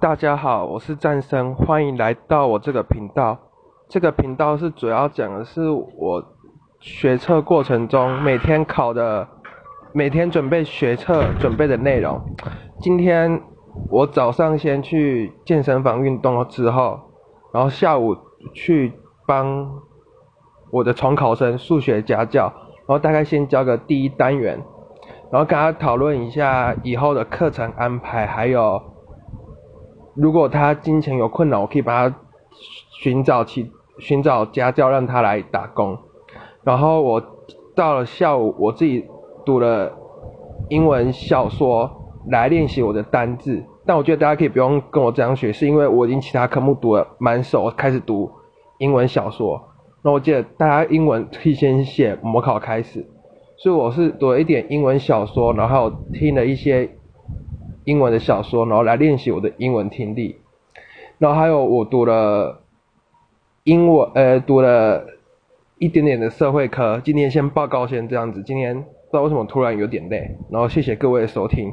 大家好，我是战生，欢迎来到我这个频道。这个频道是主要讲的是我学测过程中每天考的、每天准备学测准备的内容。今天我早上先去健身房运动了之后，然后下午去帮我的重考生数学家教，然后大概先教个第一单元，然后跟他讨论一下以后的课程安排，还有。如果他金钱有困难，我可以帮他寻找其寻找家教，让他来打工。然后我到了下午，我自己读了英文小说来练习我的单字。但我觉得大家可以不用跟我这样学，是因为我已经其他科目读了蛮熟，开始读英文小说。那我记得大家英文可以先写模考开始，所以我是读了一点英文小说，然后听了一些。英文的小说，然后来练习我的英文听力。然后还有我读了英文，呃，读了一点点的社会科。今天先报告先这样子。今天不知道为什么突然有点累。然后谢谢各位的收听。